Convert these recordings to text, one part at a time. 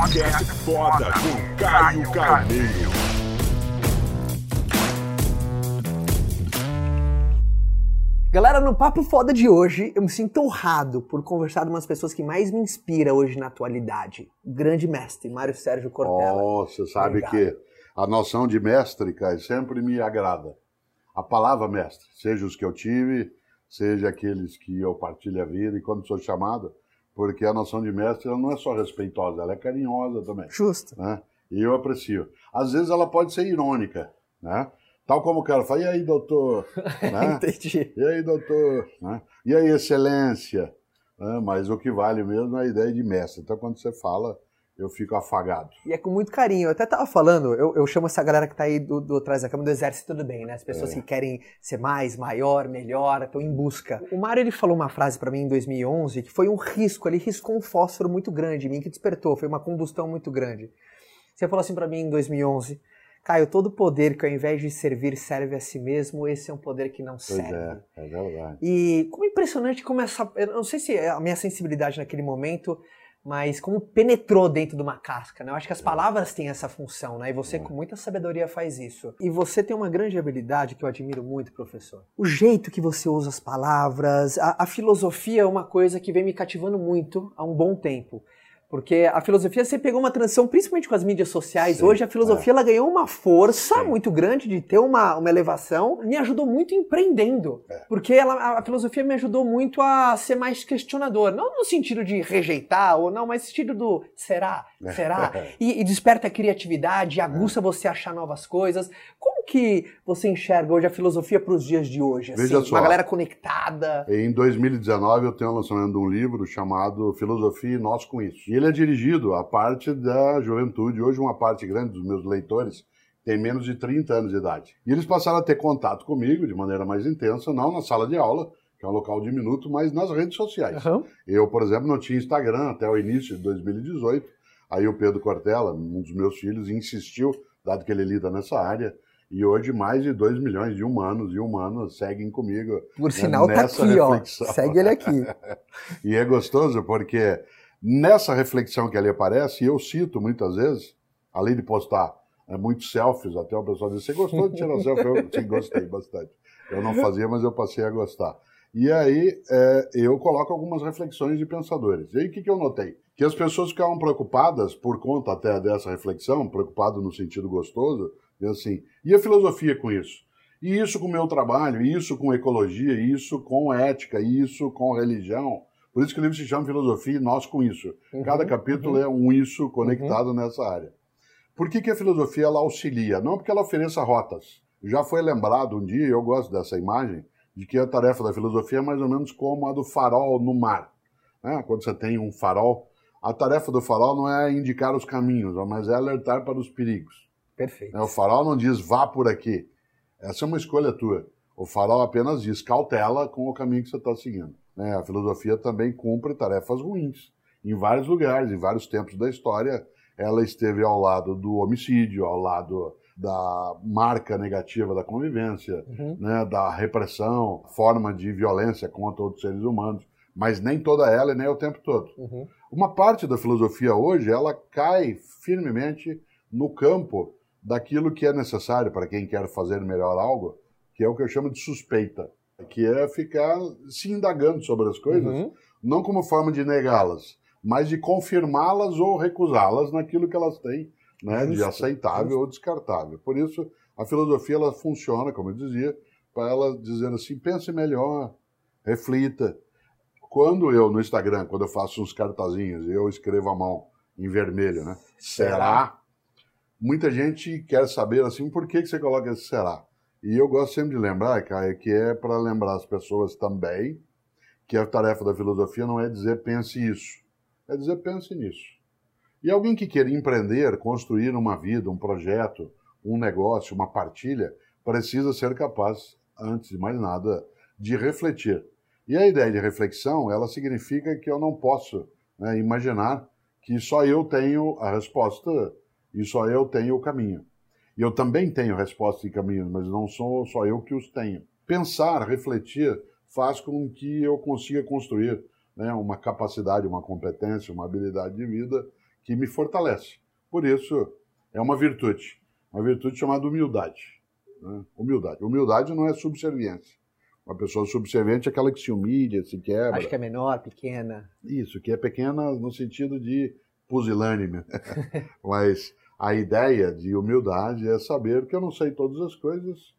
Podcast Foda com Caio Carneiro. Galera, no Papo Foda de hoje, eu me sinto honrado por conversar com umas pessoas que mais me inspira hoje na atualidade. O grande mestre, Mário Sérgio Cortella. Oh, você sabe Obrigado. que a noção de mestre, Caio, sempre me agrada. A palavra mestre, seja os que eu tive, seja aqueles que eu partilho a vida e quando sou chamado, porque a noção de mestre ela não é só respeitosa, ela é carinhosa também. Justo. né? E eu aprecio. Às vezes ela pode ser irônica, né? Tal como o cara fala, e aí, doutor? Né? Entendi. E aí, doutor? Né? E aí, excelência? Né? Mas o que vale mesmo é a ideia de mestre. Então, quando você fala, eu fico afagado. E é com muito carinho. Eu até tava falando, eu, eu chamo essa galera que tá aí do, do atrás da câmera do exército do bem, né? As pessoas É. que querem ser mais, maior, melhor, estão em busca. O Mário, ele falou uma frase pra mim em 2011 que foi um risco, ele riscou um fósforo muito grande em mim que despertou, foi uma combustão muito grande. Você falou assim pra mim em 2011, Caio, todo poder que ao invés de servir serve a si mesmo, esse é um poder que não Pois serve. é, é verdade. E como é impressionante como essa. Eu não sei se é a minha sensibilidade naquele momento, mas como penetrou dentro de uma casca, né? Eu acho que as palavras têm essa função, né? E você, com muita sabedoria, faz isso. E você tem uma grande habilidade que eu admiro muito, professor. O jeito que você usa as palavras, a, a filosofia é uma coisa que vem me cativando muito há um bom tempo. Porque a filosofia, você pegou uma transição, principalmente com as mídias sociais. Sim, Hoje a filosofia ela ganhou uma força Sim. muito grande de ter uma, uma elevação. Me ajudou muito empreendendo. É. Porque ela, a filosofia me ajudou muito a ser mais questionador. Não no sentido de rejeitar, ou não, mas no sentido do será? Será? E, e desperta a criatividade, aguça você a achar novas coisas. Como que você enxerga hoje a filosofia para os dias de hoje? assim? Veja só. Uma galera conectada. Em 2019 eu tenho o lançamento de um livro chamado Filosofia e Nós com Isso. E ele é dirigido à parte da juventude. Hoje uma parte grande dos meus leitores tem menos de 30 anos de idade. E eles passaram a ter contato comigo de maneira mais intensa, não na sala de aula, que é um local diminuto, mas nas redes sociais. Aham. Eu, por exemplo, não tinha Instagram até o início de 2018. Aí o Pedro Cortella, um dos meus filhos, insistiu, dado que ele lida nessa área. E hoje mais de 2 milhões de humanos e humanas seguem comigo. Por sinal, tá nessa aqui, ó. reflexão. Segue ele aqui. E é gostoso porque nessa reflexão que ali aparece, eu cito muitas vezes, além de postar é, muitos selfies, até o pessoal diz, você gostou de tirar selfie? Eu sim, gostei bastante. Eu não fazia, mas eu passei a gostar. E aí é, eu coloco algumas reflexões de pensadores. E aí o que, que eu notei? Que as pessoas ficavam preocupadas, por conta até dessa reflexão, preocupado no sentido gostoso, e assim, e a filosofia com isso? E isso com o meu trabalho, e isso com ecologia, e isso com ética, e isso com religião. Por isso que o livro se chama Filosofia e Nós com Isso. Cada capítulo é um isso conectado nessa área. Por que, que a filosofia ela auxilia? Não porque ela ofereça rotas. Já foi lembrado um dia, eu gosto dessa imagem, de que a tarefa da filosofia é mais ou menos como a do farol no mar. né? Quando você tem um farol, a tarefa do farol não é indicar os caminhos, mas é alertar para os perigos. Perfeito. né? O farol não diz vá por aqui. Essa é uma escolha tua. O farol apenas diz cautela com o caminho que você está seguindo. né? A filosofia também cumpre tarefas ruins. Em vários lugares, em vários tempos da história, ela esteve ao lado do homicídio, ao lado da marca negativa da convivência, Uhum. né, da repressão, forma de violência contra outros seres humanos, mas nem toda ela e nem o tempo todo. Uhum. Uma parte da filosofia hoje, ela cai firmemente no campo daquilo que é necessário para quem quer fazer melhor algo, que é o que eu chamo de suspeita, que é ficar se indagando sobre as coisas, Uhum. não como forma de negá-las, mas de confirmá-las ou recusá-las naquilo que elas têm né, de aceitável ou descartável. Por isso, a filosofia ela funciona, como eu dizia, para ela dizer assim, pense melhor, reflita. Quando eu, no Instagram, quando eu faço uns cartazinhos, eu escrevo à mão em vermelho, né? Será? Muita gente quer saber assim, por que, que você coloca esse será? E eu gosto sempre de lembrar, Caio, que é para lembrar as pessoas também que a tarefa da filosofia não é dizer pense isso, é dizer pense nisso. E alguém que queira empreender, construir uma vida, um projeto, um negócio, uma partilha, precisa ser capaz, antes de mais nada, de refletir. E a ideia de reflexão, ela significa que eu não posso né, imaginar que só eu tenho a resposta e só eu tenho o caminho. E eu também tenho respostas e caminhos, mas não sou só eu que os tenho. Pensar, refletir, faz com que eu consiga construir né, uma capacidade, uma competência, uma habilidade de vida que me fortalece. Por isso, é uma virtude, uma virtude chamada humildade. Né? Humildade. Humildade não é subserviência. Uma pessoa subserviente é aquela que se humilha, se quebra. Acho que é menor, pequena. Isso, que é pequena no sentido de pusilânime. Mas a ideia de humildade é saber que eu não sei todas as coisas,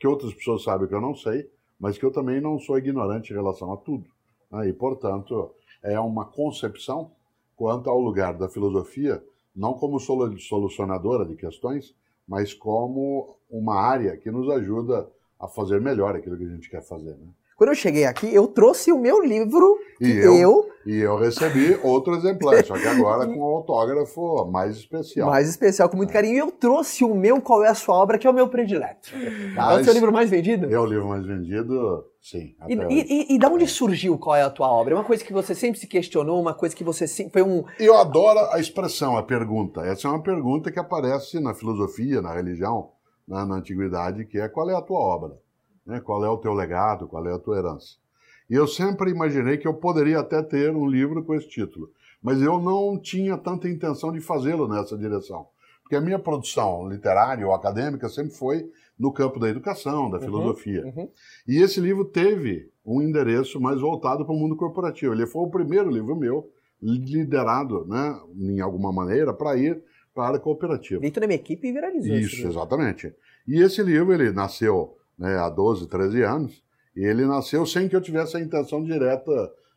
que outras pessoas sabem que eu não sei, mas que eu também não sou ignorante em relação a tudo. Né? E, portanto, é uma concepção quanto ao lugar da filosofia, não como solucionadora de questões, mas como uma área que nos ajuda a fazer melhor aquilo que a gente quer fazer. Né? Quando eu cheguei aqui, eu trouxe o meu livro e eu, eu, E eu recebi outro exemplar, só que agora com um autógrafo mais especial. Mais especial, com muito carinho. E eu trouxe o meu Qual é a Sua Obra, que é o meu predileto. É o seu livro mais vendido? É o livro mais vendido, sim. E, e, e, da onde surgiu Qual é a Tua Obra? É uma coisa que você sempre se questionou, uma coisa que você sempre... Foi um... Eu adoro a expressão, a pergunta. Essa é uma pergunta que aparece na filosofia, na religião, na, na antiguidade, que é qual é a tua obra? Né? Qual é o teu legado? Qual é a tua herança? E eu sempre imaginei que eu poderia até ter um livro com esse título, mas eu não tinha tanta intenção de fazê-lo nessa direção. Porque a minha produção literária ou acadêmica sempre foi no campo da educação, da uhum, filosofia. Uhum, uhum. E esse livro teve um endereço mais voltado para o mundo corporativo. Ele foi o primeiro livro meu liderado, né, em alguma maneira, para ir para a área cooperativa. Dentro da minha equipe e viralizou. Isso, exatamente. E esse livro ele nasceu né, há 12, 13 anos, ele nasceu sem que eu tivesse a intenção direta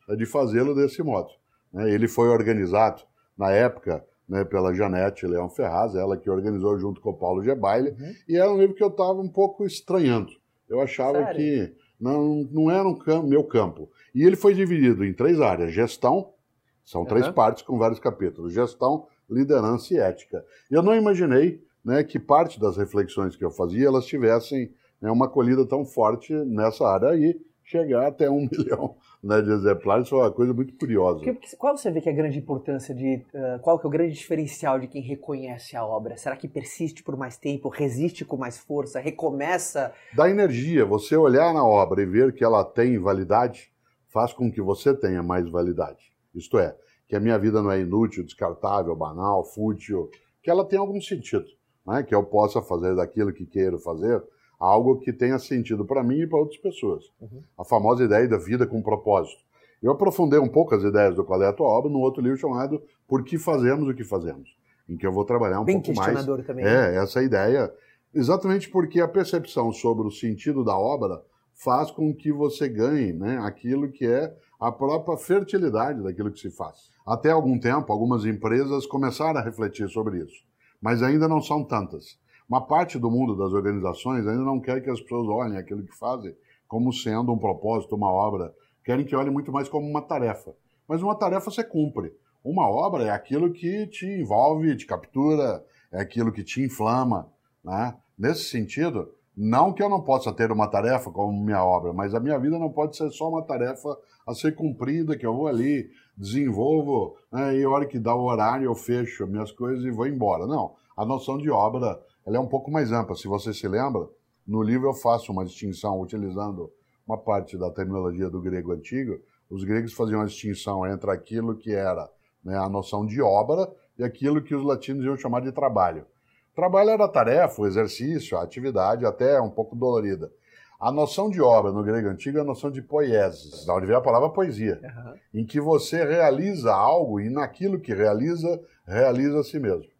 eh, de fazê-lo desse modo. Né. Ele foi organizado, na época, né, pela Janete Leão Ferraz, ela que organizou junto com o Paulo Gebaile, uhum. e era um livro que eu estava um pouco estranhando. Eu achava Sério? que não, não era um campo, meu campo. E ele foi dividido em três áreas: gestão, são uhum. três partes com vários capítulos: gestão, liderança e ética. Eu não imaginei né, que parte das reflexões que eu fazia elas tivessem né, uma acolhida tão forte nessa área aí, chegar até um milhão né, de exemplares, foi uma coisa muito curiosa. Qual você vê que é a grande importância de. Uh, qual que é o grande diferencial de quem reconhece a obra? Será que persiste por mais tempo, resiste com mais força, recomeça? Da energia. Você olhar na obra e ver que ela tem validade, faz com que você tenha mais validade. Isto é, que a minha vida não é inútil, descartável, banal, fútil, que ela tem algum sentido. Né? Que eu possa fazer daquilo que queiro fazer algo que tenha sentido para mim e para outras pessoas. Uhum. A famosa ideia da vida com propósito. Eu aprofundei um pouco as ideias do Qual é a Tua Obra num outro livro chamado Por que Fazemos o que Fazemos, em que eu vou trabalhar um Bem pouco mais. Também, é, né? essa ideia, exatamente porque a percepção sobre o sentido da obra faz com que você ganhe né, aquilo que é a própria fertilidade daquilo que se faz. Até algum tempo, algumas empresas começaram a refletir sobre isso, mas ainda não são tantas. Uma parte do mundo das organizações ainda não quer que as pessoas olhem aquilo que fazem como sendo um propósito, uma obra. Querem que olhem muito mais como uma tarefa. Mas uma tarefa você cumpre. Uma obra é aquilo que te envolve, te captura, é aquilo que te inflama. Né? Nesse sentido, não que eu não possa ter uma tarefa como minha obra, mas a minha vida não pode ser só uma tarefa a ser cumprida, que eu vou ali, desenvolvo, né, e a hora que dá o horário eu fecho minhas coisas e vou embora. Não, a noção de obra ela é um pouco mais ampla. Se você se lembra, no livro eu faço uma distinção utilizando uma parte da terminologia do grego antigo. Os gregos faziam a distinção entre aquilo que era né, a noção de obra e aquilo que os latinos iam chamar de trabalho. Trabalho era a tarefa, o exercício, a atividade, até um pouco dolorida. A noção de obra no grego antigo é a noção de poiesis, da onde vem a palavra poesia, uhum. em que você realiza algo e naquilo que realiza, realiza a si mesmo.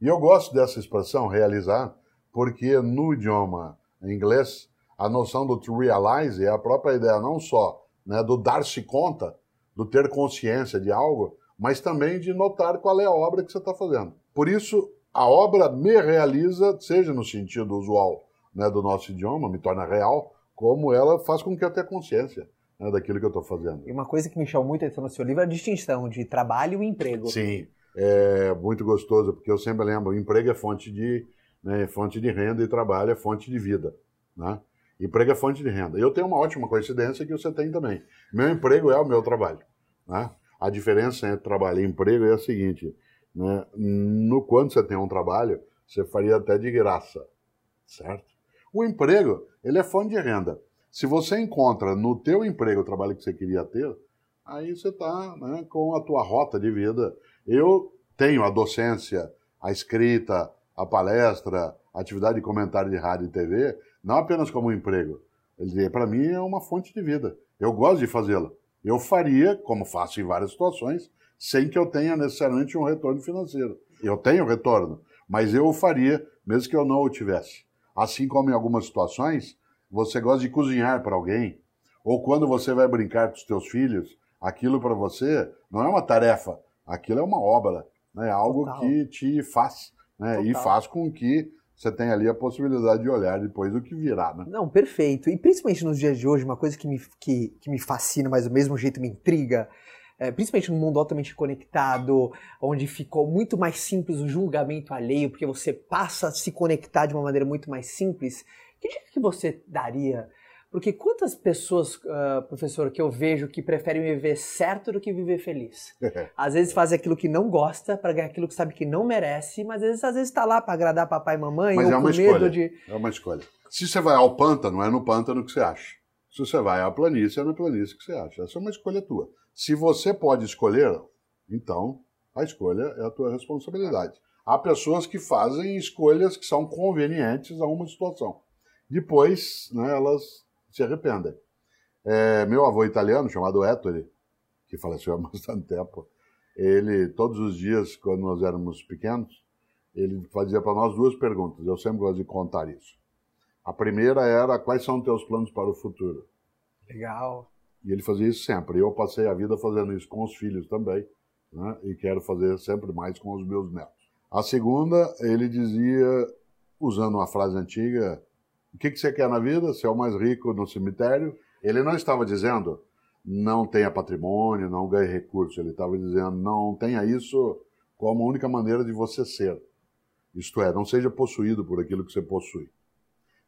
E eu gosto dessa expressão, realizar, porque no idioma inglês, a noção do to realize é a própria ideia não só né, do dar-se conta, do ter consciência de algo, mas também de notar qual é a obra que você está fazendo. Por isso, a obra me realiza, seja no sentido usual né, do nosso idioma, me torna real, como ela faz com que eu tenha consciência né, daquilo que eu estou fazendo. E uma coisa que me chamou muito a atenção no seu livro é a distinção de trabalho e emprego. Sim é muito gostoso, porque eu sempre lembro, emprego é fonte de, né, fonte de renda e trabalho é fonte de vida, né? Emprego é fonte de renda. Eu tenho uma ótima coincidência que você tem também. Meu emprego é o meu trabalho, né? A diferença entre trabalho e emprego é a seguinte, né? No quando você tem um trabalho, você faria até de graça, certo? O emprego, ele é fonte de renda. Se você encontra no teu emprego o trabalho que você queria ter, aí você está né, com a tua rota de vida eu tenho a docência, a escrita, a palestra, a atividade de comentário de rádio e TV, não apenas como um emprego. Para mim é uma fonte de vida. Eu gosto de fazê-la. Eu faria, como faço em várias situações, sem que eu tenha necessariamente um retorno financeiro. Eu tenho retorno, mas eu o faria mesmo que eu não o tivesse. Assim como em algumas situações, você gosta de cozinhar para alguém, ou quando você vai brincar com os teus filhos, aquilo para você não é uma tarefa, aquilo é uma obra, né? é algo Total. que te faz, né? e faz com que você tenha ali a possibilidade de olhar depois o que virá. Né? Não, perfeito. E principalmente nos dias de hoje, uma coisa que me, que, que me fascina, mas do mesmo jeito me intriga, é, principalmente num mundo altamente conectado, onde ficou muito mais simples o julgamento alheio, porque você passa a se conectar de uma maneira muito mais simples. Que dica que você daria porque quantas pessoas, uh, professor, que eu vejo que preferem viver certo do que viver feliz? às vezes faz aquilo que não gosta para ganhar aquilo que sabe que não merece, mas às vezes às vezes está lá para agradar papai e mamãe mas ou é uma com escolha. medo de É uma escolha. Se você vai ao pântano, é no pântano que você acha. Se você vai à planície, é na planície que você acha. Essa é uma escolha tua. Se você pode escolher, então a escolha é a tua responsabilidade. Há pessoas que fazem escolhas que são convenientes a uma situação. Depois, né, elas se arrependem. É, meu avô italiano, chamado Ettore, que faleceu há bastante tempo, ele, todos os dias, quando nós éramos pequenos, ele fazia para nós duas perguntas. Eu sempre gosto de contar isso. A primeira era: quais são os teus planos para o futuro? Legal. E ele fazia isso sempre. Eu passei a vida fazendo isso com os filhos também, né? e quero fazer sempre mais com os meus netos. A segunda, ele dizia, usando uma frase antiga, o que, que você quer na vida? Ser o mais rico no cemitério? Ele não estava dizendo não tenha patrimônio, não ganhe recursos. Ele estava dizendo não tenha isso como a única maneira de você ser. Isto é, não seja possuído por aquilo que você possui.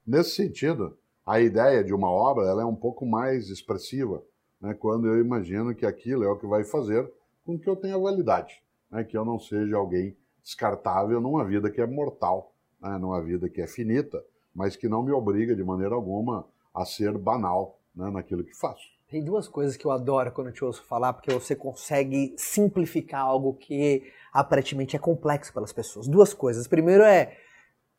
Nesse sentido, a ideia de uma obra ela é um pouco mais expressiva, né, quando eu imagino que aquilo é o que vai fazer com que eu tenha validade, né, que eu não seja alguém descartável numa vida que é mortal, né, numa vida que é finita, mas que não me obriga de maneira alguma a ser banal né, naquilo que faço. Tem duas coisas que eu adoro quando eu te ouço falar, porque você consegue simplificar algo que aparentemente é complexo pelas pessoas. Duas coisas. Primeiro é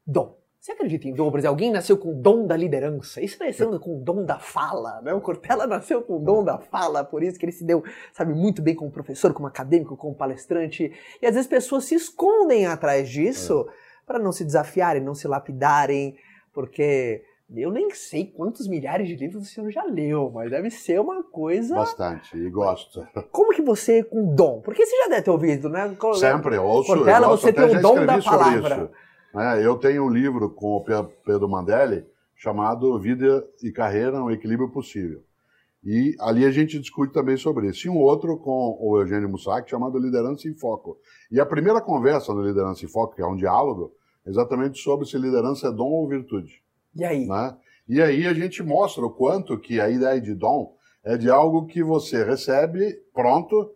dom. Você acredita em dom? Por exemplo, alguém nasceu com o dom da liderança. Isso nasceu com o dom da fala, né? O Cortella nasceu com o dom da fala, por isso que ele se deu, sabe, muito bem como professor, como acadêmico, como palestrante. E às vezes pessoas se escondem atrás disso é. para não se desafiarem, não se lapidarem, porque eu nem sei quantos milhares de livros o senhor já leu, mas deve ser uma coisa. Bastante, e gosto. Como que você, com dom? Porque você já deve ter ouvido, né? Sempre, eu ouço. Cortella, eu você tem o dom da palavra. É, eu tenho um livro com o Pedro Mandelli chamado Vida e Carreira, um Equilíbrio Possível. E ali a gente discute também sobre isso. E um outro com o Eugênio Mussac chamado Liderança em Foco. E a primeira conversa do Liderança em Foco, que é um diálogo, exatamente sobre se liderança é dom ou virtude. E aí? Né? E aí a gente mostra o quanto que a ideia de dom é de algo que você recebe pronto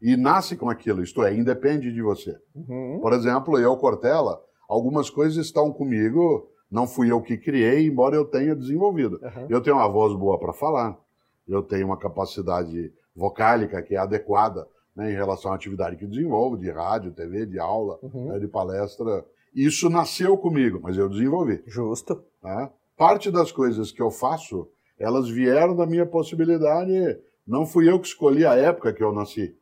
e nasce com aquilo, isto é, independe de você. Uhum. Por exemplo, eu, Cortella, algumas coisas estão comigo, não fui eu que criei, embora eu tenha desenvolvido. Uhum. Eu tenho uma voz boa para falar, eu tenho uma capacidade vocálica que é adequada né, em relação à atividade que desenvolvo, de rádio, TV, de aula, uhum. né, de palestra. Isso nasceu comigo, mas eu desenvolvi. Justo. Tá? Parte das coisas que eu faço, elas vieram da minha possibilidade. Não fui eu que escolhi a época que eu nasci.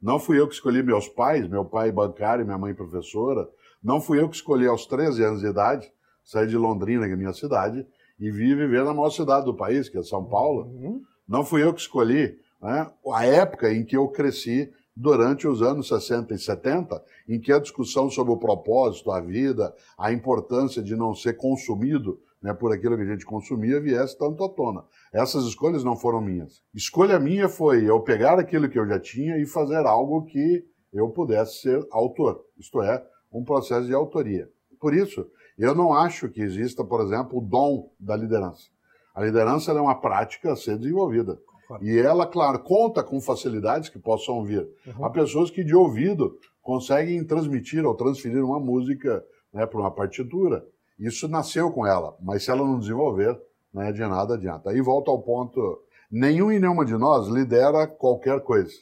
Não fui eu que escolhi meus pais, meu pai bancário, minha mãe professora. Não fui eu que escolhi aos 13 anos de idade, sair de Londrina, que é minha cidade, e vir viver na maior cidade do país, que é São Paulo. Uhum. Não fui eu que escolhi né, a época em que eu cresci durante os anos 60 e 70, em que a discussão sobre o propósito, a vida, a importância de não ser consumido né, por aquilo que a gente consumia viesse tanto à tona. Essas escolhas não foram minhas. Escolha minha foi eu pegar aquilo que eu já tinha e fazer algo que eu pudesse ser autor, isto é, um processo de autoria. Por isso, eu não acho que exista, por exemplo, o dom da liderança. A liderança é uma prática a ser desenvolvida. E ela, claro, conta com facilidades que possam vir. Uhum. Há pessoas que de ouvido conseguem transmitir ou transferir uma música né, para uma partitura. Isso nasceu com ela, mas se ela não desenvolver, né, de nada adianta. Aí volta ao ponto: nenhum e nenhuma de nós lidera qualquer coisa.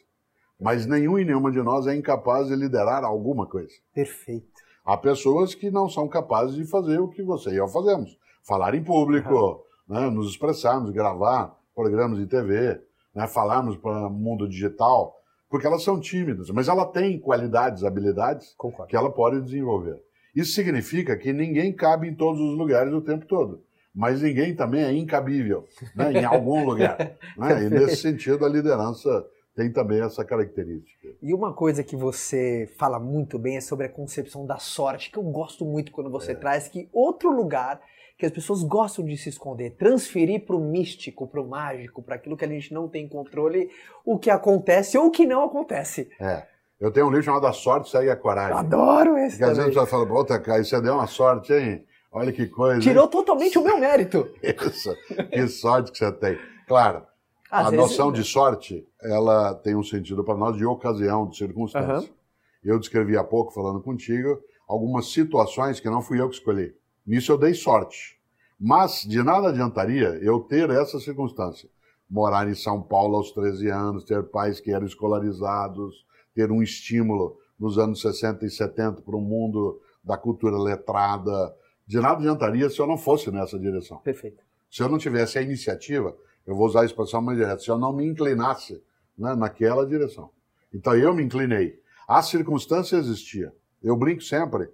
Mas nenhum e nenhuma de nós é incapaz de liderar alguma coisa. Perfeito. Há pessoas que não são capazes de fazer o que você e eu fazemos. Falar em público, uhum. né, nos expressarmos, gravar programas de TV, né, falarmos para o mundo digital, porque elas são tímidas, mas ela tem qualidades, habilidades Concordo. que ela pode desenvolver. Isso significa que ninguém cabe em todos os lugares o tempo todo, mas ninguém também é incabível né, em algum lugar. Né? E nesse sentido, a liderança tem também essa característica. E uma coisa que você fala muito bem é sobre a concepção da sorte, que eu gosto muito quando você é. traz que outro lugar que as pessoas gostam de se esconder, transferir para o místico, para o mágico, para aquilo que a gente não tem controle, o que acontece ou o que não acontece. É. Eu tenho um livro chamado A Sorte Segue a Coragem. Eu adoro esse. Porque às vezes você fala, puta, cara, você deu uma sorte, hein? Olha que coisa. Tirou hein? totalmente o meu mérito. Isso. Que sorte que você tem. Claro, às a vezes... noção de sorte, ela tem um sentido para nós de ocasião, de circunstância. Uhum. Eu descrevi há pouco, falando contigo, algumas situações que não fui eu que escolhi. Nisso eu dei sorte. Mas de nada adiantaria eu ter essa circunstância. Morar em São Paulo aos 13 anos, ter pais que eram escolarizados, ter um estímulo nos anos 60 e 70 para um mundo da cultura letrada. De nada adiantaria se eu não fosse nessa direção. Perfeito. Se eu não tivesse a iniciativa, eu vou usar a expressão mais direta, se eu não me inclinasse né, naquela direção. Então eu me inclinei. A circunstância existia. Eu brinco sempre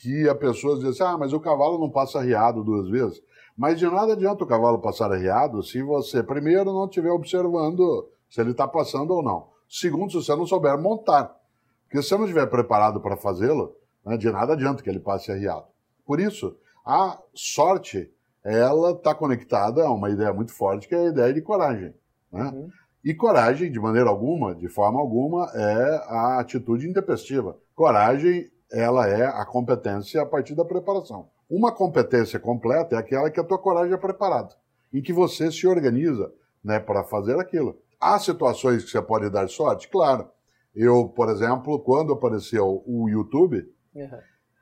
que a pessoa diz assim, ah, mas o cavalo não passa arriado duas vezes. Mas de nada adianta o cavalo passar arriado se você, primeiro, não estiver observando se ele está passando ou não. Segundo, se você não souber montar. Porque se você não estiver preparado para fazê-lo, né, de nada adianta que ele passe arriado. Por isso, a sorte, ela está conectada a uma ideia muito forte, que é a ideia de coragem. Né? Uhum. E coragem, de maneira alguma, de forma alguma, é a atitude intempestiva. Coragem ela é a competência a partir da preparação. Uma competência completa é aquela que a tua coragem é preparada, em que você se organiza né, para fazer aquilo. Há situações que você pode dar sorte? Claro. Eu, por exemplo, quando apareceu o YouTube, uhum.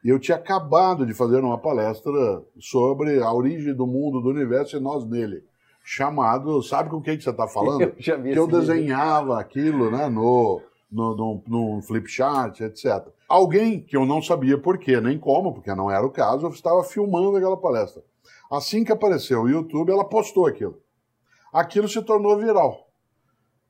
eu tinha acabado de fazer uma palestra sobre a origem do mundo, do universo e nós nele. Chamado, sabe com quem que você está falando? Eu já vi que eu desenhava vídeo. aquilo né, no, no, no, no flipchart, etc. Alguém que eu não sabia por quê, nem como, porque não era o caso, eu estava filmando aquela palestra. Assim que apareceu o YouTube, ela postou aquilo. Aquilo se tornou viral.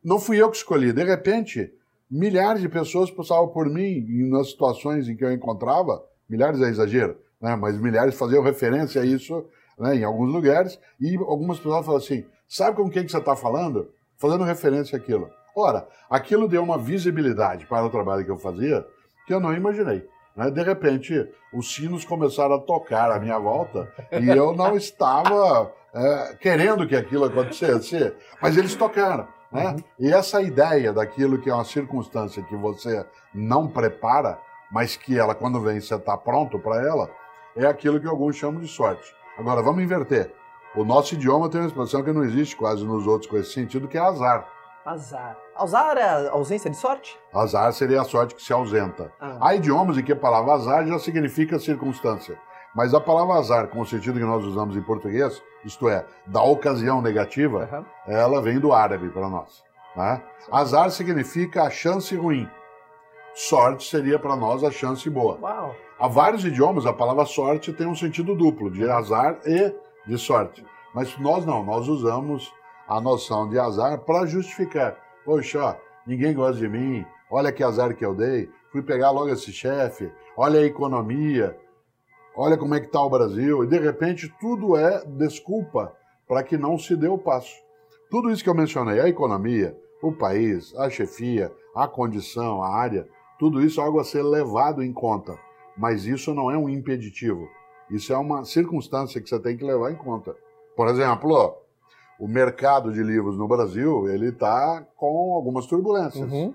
Não fui eu que escolhi. De repente, milhares de pessoas passavam por mim nas situações em que eu encontrava, milhares é exagero, né? mas milhares faziam referência a isso né, em alguns lugares, e algumas pessoas falavam assim: sabe com quem que você está falando? Fazendo referência àquilo. Ora, aquilo deu uma visibilidade para o trabalho que eu fazia que eu não imaginei. Né? De repente, os sinos começaram a tocar à minha volta e eu não estava é, querendo que aquilo acontecesse, mas eles tocaram. Né? Uhum. E essa ideia daquilo que é uma circunstância que você não prepara, mas que ela, quando vem, você está pronto para ela, é aquilo que alguns chamam de sorte. Agora, vamos inverter. O nosso idioma tem uma expressão que não existe quase nos outros com esse sentido, que é azar. Azar. Azar é a ausência de sorte? Azar seria a sorte que se ausenta. Ah. Há idiomas em que a palavra azar já significa circunstância. Mas a palavra azar, com o sentido que nós usamos em português, isto é, da ocasião negativa, uhum. ela vem do árabe para nós. Né? Azar significa a chance ruim. Sorte seria para nós a chance boa. Uau. Há vários idiomas, a palavra sorte tem um sentido duplo, de azar e de sorte. Mas nós não, nós usamos a noção de azar para justificar. Poxa, ninguém gosta de mim, olha que azar que eu dei, fui pegar logo esse chefe, olha a economia, olha como é que está o Brasil, e de repente tudo é desculpa para que não se dê o passo. Tudo isso que eu mencionei, a economia, o país, a chefia, a condição, a área, tudo isso é algo a ser levado em conta. Mas isso não é um impeditivo. Isso é uma circunstância que você tem que levar em conta. Por exemplo, o mercado de livros no Brasil ele está com algumas turbulências. Uhum.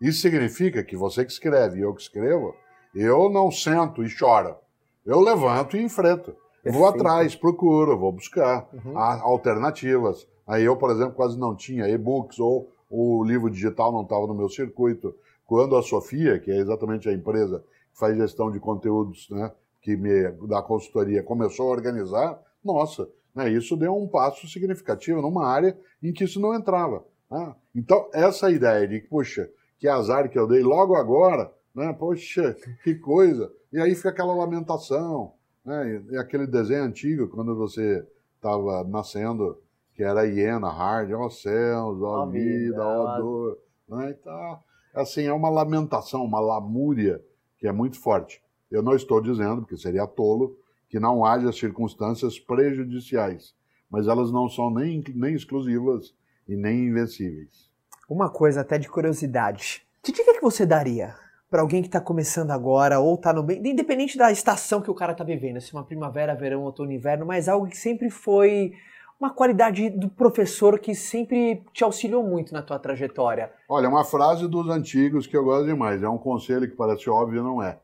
Isso significa que você que escreve e eu que escrevo, eu não sento e choro. Eu levanto e enfrento. Perfeito. Vou atrás, procuro, vou buscar uhum. alternativas. Aí eu, por exemplo, quase não tinha e-books ou o livro digital não estava no meu circuito. Quando a Sofia, que é exatamente a empresa que faz gestão de conteúdos, né, que me dá consultoria, começou a organizar, nossa, né? Isso deu um passo significativo numa área em que isso não entrava. Né? Então, essa ideia de, puxa, que azar que eu dei logo agora, né? Poxa, que coisa. E aí fica aquela lamentação, né? E aquele desenho antigo, quando você estava nascendo, que era a hiena hard, ó céus, ó, Ó vida, vida, ó- dor, né? Então, assim, é uma lamentação, uma lamúria que é muito forte. Eu não estou dizendo, porque seria tolo, que não haja circunstâncias prejudiciais, mas elas não são nem, nem exclusivas e nem invencíveis. Uma coisa até de curiosidade. Que dica que você daria para alguém que tá começando agora ou tá no bem, independente da estação que o cara tá vivendo, se uma primavera, verão, outono, inverno, mas algo que sempre foi uma qualidade do professor que sempre te auxiliou muito na tua trajetória. Olha, uma frase dos antigos que eu gosto demais, é um conselho que parece óbvio, não é.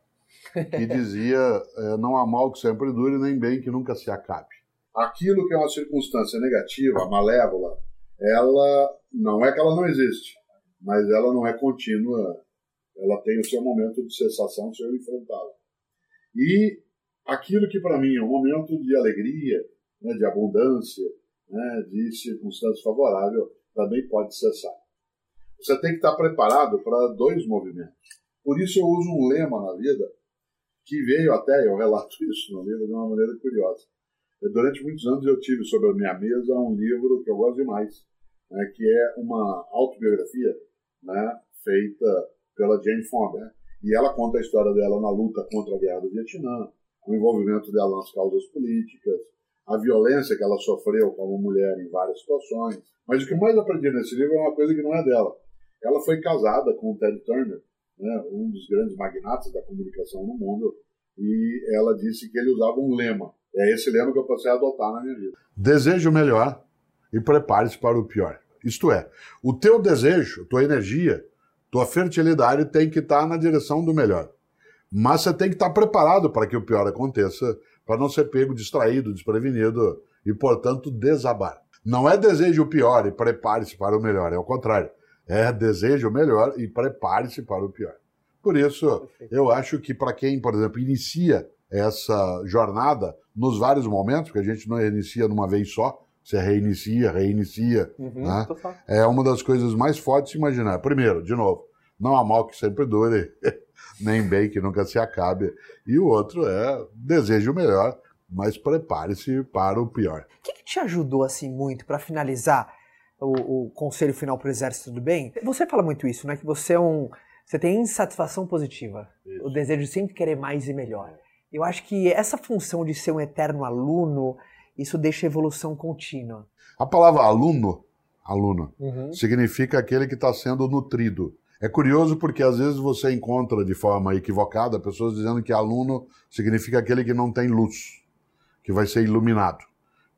Que dizia: eh, não há mal que sempre dure, nem bem que nunca se acabe. Aquilo que é uma circunstância negativa, malévola, ela não é que ela não existe, mas ela não é contínua, ela tem o seu momento de cessação, seu enfrentável. E aquilo que para mim é um momento de alegria, né, de abundância, né, de circunstância favorável, também pode cessar. Você tem que estar preparado para dois movimentos. Por isso eu uso um lema na vida que veio até, eu relato isso no livro de uma maneira curiosa. Durante muitos anos eu tive sobre a minha mesa um livro que eu gosto demais, né, que é uma autobiografia né, feita pela Jane Fonda. E ela conta a história dela na luta contra a guerra do Vietnã, o envolvimento dela nas causas políticas, a violência que ela sofreu como mulher em várias situações. Mas o que mais aprendi nesse livro é uma coisa que não é dela. Ela foi casada com o Ted Turner, né, um dos grandes magnatas da comunicação no mundo, e ela disse que ele usava um lema. É esse lema que eu passei a adotar na minha vida. Deseje o melhor e prepare-se para o pior. Isto é, o teu desejo, tua energia, tua fertilidade tem que estar na direção do melhor. Mas você tem que estar preparado para que o pior aconteça, para não ser pego distraído, desprevenido e, portanto, desabar. Não é desejo o pior e prepare-se para o melhor, é o contrário. É desejo o melhor e prepare-se para o pior. Por isso, eu acho que para quem, por exemplo, inicia essa jornada nos vários momentos, porque a gente não inicia numa vez só, você reinicia, reinicia, Uhum, né? é uma das coisas mais fortes de imaginar. Primeiro, de novo, não há mal que sempre dure, nem bem que nunca se acabe. E o outro é desejo o melhor, mas prepare-se para o pior. O que, que te ajudou assim muito para finalizar o, o conselho final para o exército do bem? Você fala muito isso, né? Que você é um, você tem insatisfação positiva, o desejo de sempre querer mais e melhor. Eu acho que essa função de ser um eterno aluno, isso deixa evolução contínua. A palavra aluno, aluno, Uhum. significa aquele que está sendo nutrido. É curioso porque às vezes você encontra de forma equivocada pessoas dizendo que aluno significa aquele que não tem luz, que vai ser iluminado.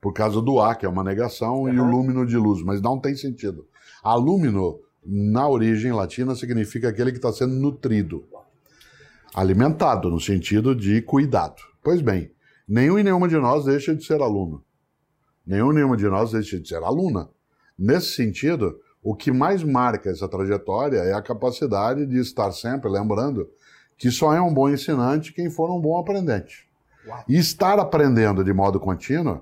Por causa do A, que é uma negação, e o Aham. lúmino de luz, mas não tem sentido. Alúmino, na origem latina, significa aquele que está sendo nutrido, alimentado, no sentido de cuidado. Pois bem, nenhum e nenhuma de nós deixa de ser aluno. Nenhum e nenhuma de nós deixa de ser aluna. Nesse sentido, o que mais marca essa trajetória é a capacidade de estar sempre lembrando que só é um bom ensinante quem for um bom aprendente. E estar aprendendo de modo contínuo,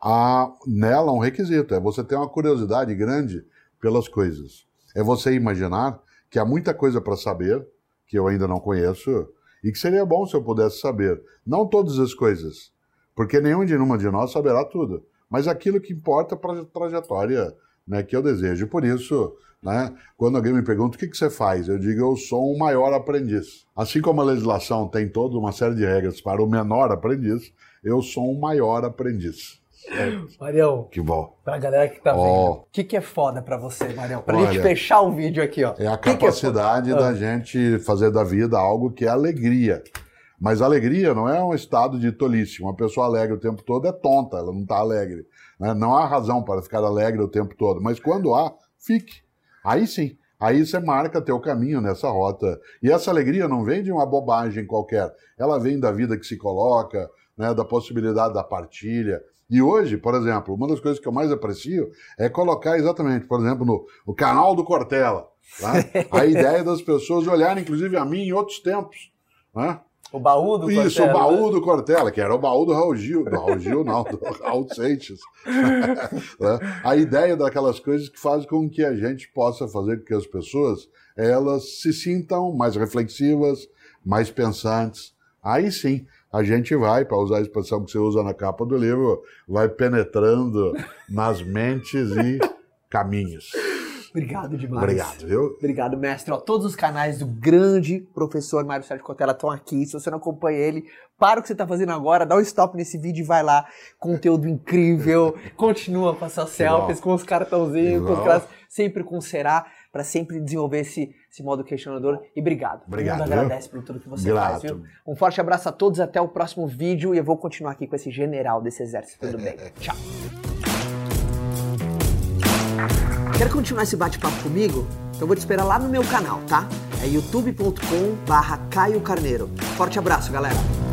há nela um requisito, é você ter uma curiosidade grande pelas coisas. É você imaginar que há muita coisa para saber, que eu ainda não conheço, e que seria bom se eu pudesse saber. Não todas as coisas, porque nenhum de nenhuma de nós saberá tudo, mas aquilo que importa para a trajetória né, que eu desejo. Por isso, né, quando alguém me pergunta o que, que você faz, eu digo eu sou um maior aprendiz. Assim como a legislação tem toda uma série de regras para o menor aprendiz, eu sou um maior aprendiz. É, Marião, que bom. pra galera que tá Ó. vendo, o que, que é foda pra você, Marião? Pra Olha, gente fechar o vídeo aqui, ó. É a que que capacidade foda? da Ah. gente fazer da vida algo que é alegria. Mas alegria não é um estado de tolice. Uma pessoa alegre o tempo todo é tonta, ela não está alegre. né? Não há razão para ficar alegre o tempo todo. Mas quando há, fique. Aí sim. Aí você marca teu caminho nessa rota. E essa alegria não vem de uma bobagem qualquer. Ela vem da vida que se coloca, né, da possibilidade da partilha. E hoje, por exemplo, uma das coisas que eu mais aprecio é colocar exatamente, por exemplo, no, no canal do Cortella, tá? a ideia das pessoas olharem, inclusive a mim, em outros tempos. Né? O baú do Isso, Cortella, o baú né? do Cortella, que era o baú do Raul Gil, do Raul Gil não, do Raul Seixas. Né? a ideia daquelas coisas que faz com que a gente possa fazer com que as pessoas elas se sintam mais reflexivas, mais pensantes. Aí sim, a gente vai, para usar a expressão que você usa na capa do livro, vai penetrando nas mentes e caminhos. Obrigado demais. Obrigado, viu? Obrigado, mestre. Ó, todos os canais do grande professor Mário Sérgio Cortella estão aqui. Se você não acompanha ele, para o que você está fazendo agora, dá um stop nesse vídeo e vai lá. Conteúdo incrível. Continua com as suas selfies, com os cartãozinhos, com os caras, sempre com Será, para sempre desenvolver esse, esse modo questionador. E obrigado. Obrigado, Todo mundo agradece por tudo que você Grato. faz, viu? Um forte abraço a todos, até o próximo vídeo. E eu vou continuar aqui com esse general desse exército. Tudo bem. Tchau. Quer continuar esse bate-papo comigo? Então eu vou te esperar lá no meu canal, tá? É youtube.com barra Caio Carneiro. Forte abraço, galera!